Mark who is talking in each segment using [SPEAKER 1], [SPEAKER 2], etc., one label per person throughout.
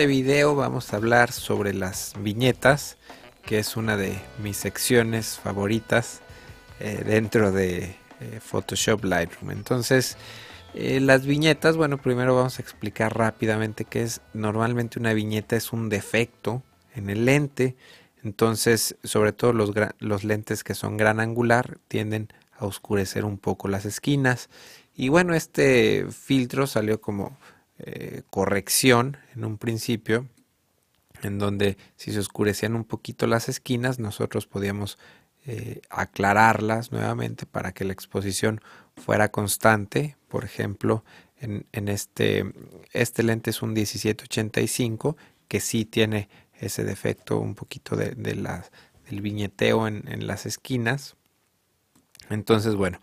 [SPEAKER 1] Este video vamos a hablar sobre las viñetas, que es una de mis secciones favoritas eh, dentro de eh, Photoshop Lightroom. Entonces, eh, las viñetas, bueno, primero vamos a explicar rápidamente qué es. Normalmente una viñeta es un defecto en el lente. Entonces, sobre todo los lentes que son gran angular tienden a oscurecer un poco las esquinas. Y bueno, este filtro salió como eh, corrección en un principio, en donde si se oscurecían un poquito las esquinas, nosotros podíamos eh, aclararlas nuevamente para que la exposición fuera constante. Por ejemplo, en, este, este lente es un 1785 que sí tiene ese defecto un poquito de, del viñeteo en, las esquinas. Entonces, bueno,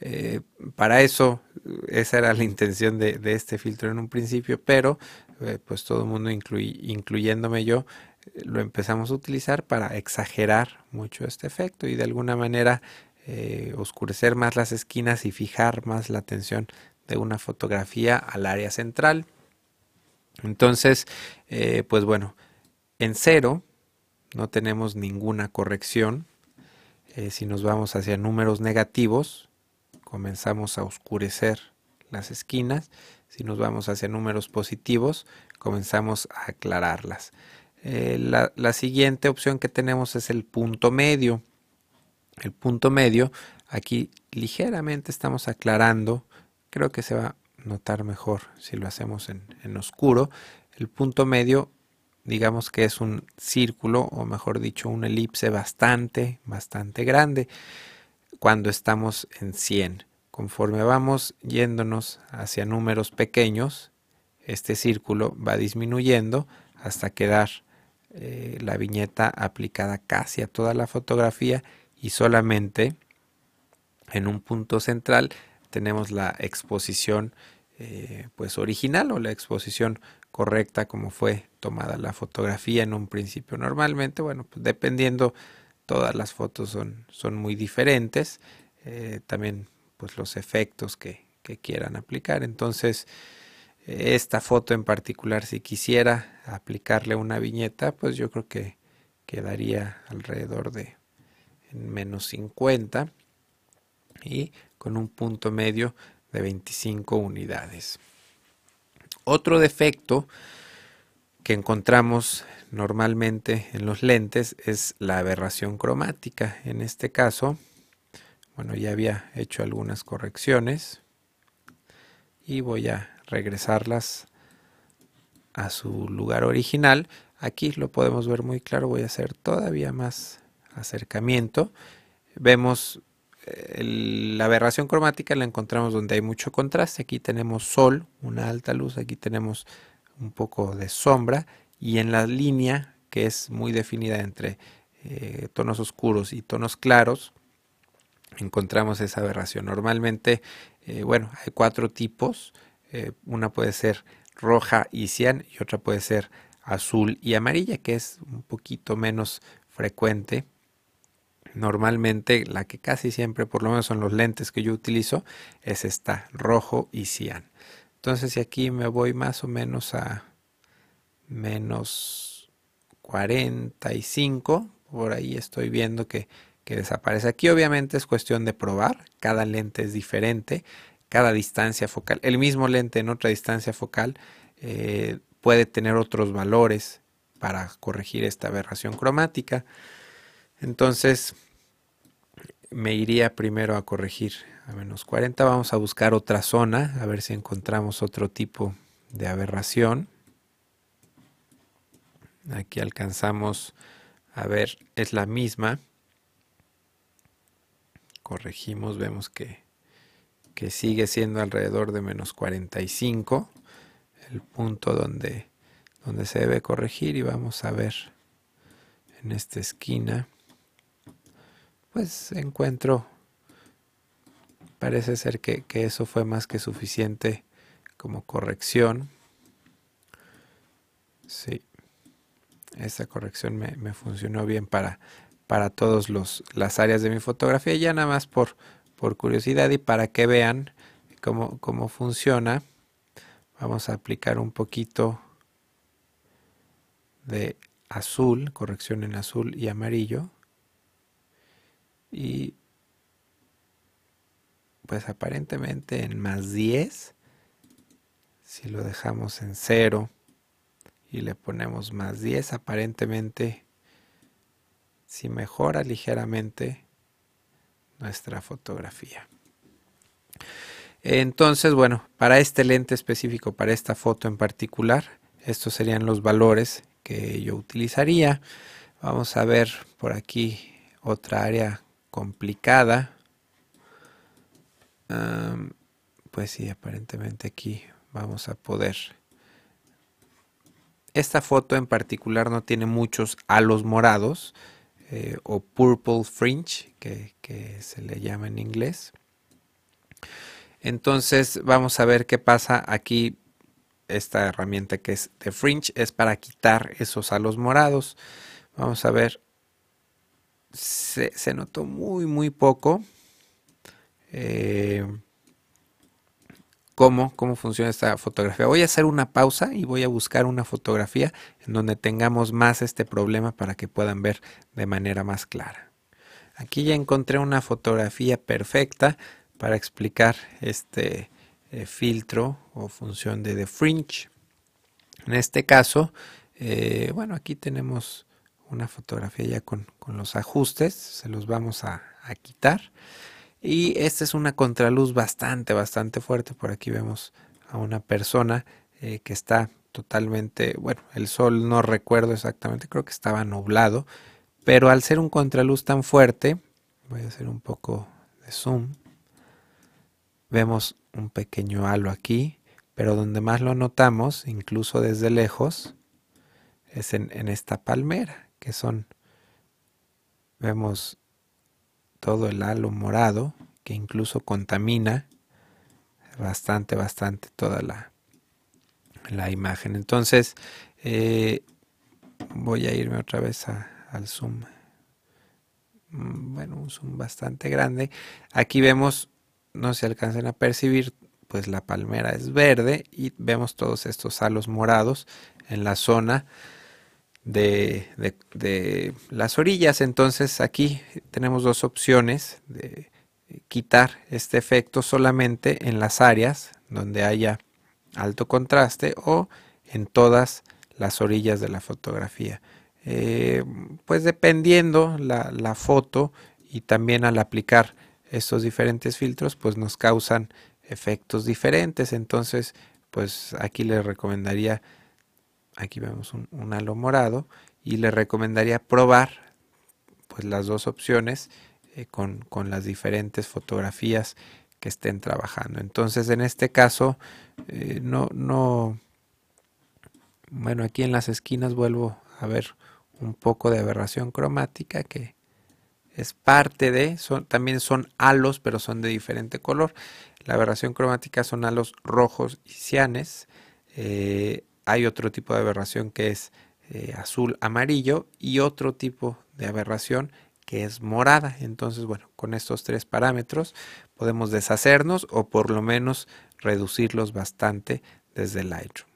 [SPEAKER 1] eh, para eso, esa era la intención de, este filtro en un principio, pero eh, pues todo el mundo, incluyéndome yo, lo empezamos a utilizar para exagerar mucho este efecto y de alguna manera eh, oscurecer más las esquinas y fijar más la atención de una fotografía al área central. Entonces, pues bueno, en cero no tenemos ninguna corrección. Eh, si nos vamos hacia números negativos, comenzamos a oscurecer las esquinas. Si nos vamos hacia números positivos, comenzamos a aclararlas. Eh, la, la, siguiente opción que tenemos es el punto medio. El punto medio, aquí ligeramente estamos aclarando. Creo que se va a notar mejor si lo hacemos en, en oscuro. El punto medio digamos que es un círculo o mejor dicho una elipse bastante, bastante grande cuando estamos en 100. Conforme vamos yéndonos hacia números pequeños, este círculo va disminuyendo hasta quedar eh, la viñeta aplicada casi a toda la fotografía y solamente en un punto central tenemos la exposición eh, pues original o la exposición correcta como fue tomada la fotografía en un principio. Normalmente, bueno, pues dependiendo, todas las fotos son, son muy diferentes. Eh, también pues los efectos que, quieran aplicar. Entonces, esta foto en particular, si quisiera aplicarle una viñeta, pues yo creo que quedaría alrededor de menos 50 y con un punto medio de 25 unidades. Otro defecto que encontramos normalmente en los lentes es la aberración cromática. En este caso, bueno, ya había hecho algunas correcciones y voy a regresarlas a su lugar original. Aquí lo podemos ver muy claro, voy a hacer todavía más acercamiento. Vemos la aberración cromática la encontramos donde hay mucho contraste. Aquí tenemos sol, una alta luz, aquí tenemos un poco de sombra y en la línea que es muy definida entre eh, tonos oscuros y tonos claros encontramos esa aberración. Normalmente, eh, bueno, hay cuatro tipos. Eh, una puede ser roja y cian y otra puede ser azul y amarilla, que es un poquito menos frecuente Normalmente la que casi siempre, por lo menos son los lentes que yo utilizo, es esta rojo y cian. Entonces si aquí me voy más o menos a menos 45, por ahí estoy viendo que, desaparece. Aquí obviamente es cuestión de probar, cada lente es diferente, cada distancia focal, el mismo lente en otra distancia focal eh, puede tener otros valores para corregir esta aberración cromática. Entonces, me iría primero a corregir a menos 40. Vamos a buscar otra zona, a ver si encontramos otro tipo de aberración. Aquí alcanzamos a ver, es la misma. Corregimos, vemos que, que sigue siendo alrededor de menos 45 el punto donde, donde se debe corregir y vamos a ver en esta esquina pues encuentro, parece ser que, eso fue más que suficiente como corrección. Sí, esa corrección me, funcionó bien para, para todas las áreas de mi fotografía, ya nada más por, por curiosidad y para que vean cómo, cómo funciona. Vamos a aplicar un poquito de azul, corrección en azul y amarillo. Y pues aparentemente en más 10, si lo dejamos en 0 y le ponemos más 10, aparentemente si mejora ligeramente nuestra fotografía. Entonces, bueno, para este lente específico, para esta foto en particular, estos serían los valores que yo utilizaría. Vamos a ver por aquí otra área complicada. pues sí, aparentemente aquí vamos a poder. Esta foto en particular no tiene muchos halos morados eh, o purple fringe, que, que se le llama en inglés. Entonces vamos a ver qué pasa aquí. Esta herramienta que es de Fringe es para quitar esos halos morados. Vamos a ver. Se, notó muy, muy poco. Eh, cómo, cómo funciona esta fotografía. Voy a hacer una pausa y voy a buscar una fotografía en donde tengamos más este problema para que puedan ver de manera más clara. Aquí ya encontré una fotografía perfecta para explicar este eh, filtro o función de The Fringe. En este caso, eh, bueno, aquí tenemos una fotografía ya con, los ajustes, se los vamos a, quitar. Y esta es una contraluz bastante, bastante fuerte. Por aquí vemos a una persona eh, que está totalmente, bueno, el sol no recuerdo exactamente, creo que estaba nublado, pero al ser un contraluz tan fuerte, voy a hacer un poco de zoom, vemos un pequeño halo aquí, pero donde más lo notamos, incluso desde lejos, es en, esta palmera, que son, vemos todo el halo morado, que incluso contamina bastante, bastante toda la, la imagen. Entonces, eh, voy a irme otra vez al zoom. Mm, bueno, un zoom bastante grande. Aquí vemos no se alcancen a percibir, pues la palmera es verde y vemos todos estos halos morados en la zona de, las orillas. Entonces aquí tenemos dos opciones de quitar este efecto solamente en las áreas donde haya alto contraste o en todas las orillas de la fotografía. Eh, pues dependiendo la, la foto y también al aplicar estos diferentes filtros pues nos causan efectos diferentes. Entonces, pues aquí les recomendaría, aquí vemos un, halo morado y le recomendaría probar pues las dos opciones eh, con, las diferentes fotografías que estén trabajando. Entonces, en este caso, eh, no, no, bueno, aquí en las esquinas vuelvo a ver un poco de aberración cromática que es parte de, son, también son halos, pero son de diferente color. La aberración cromática son halos rojos y cianes. Eh, hay otro tipo de aberración que es eh, azul amarillo y otro tipo de aberración que es morada. Entonces, bueno, con estos tres parámetros podemos deshacernos o por lo menos reducirlos bastante desde Lightroom.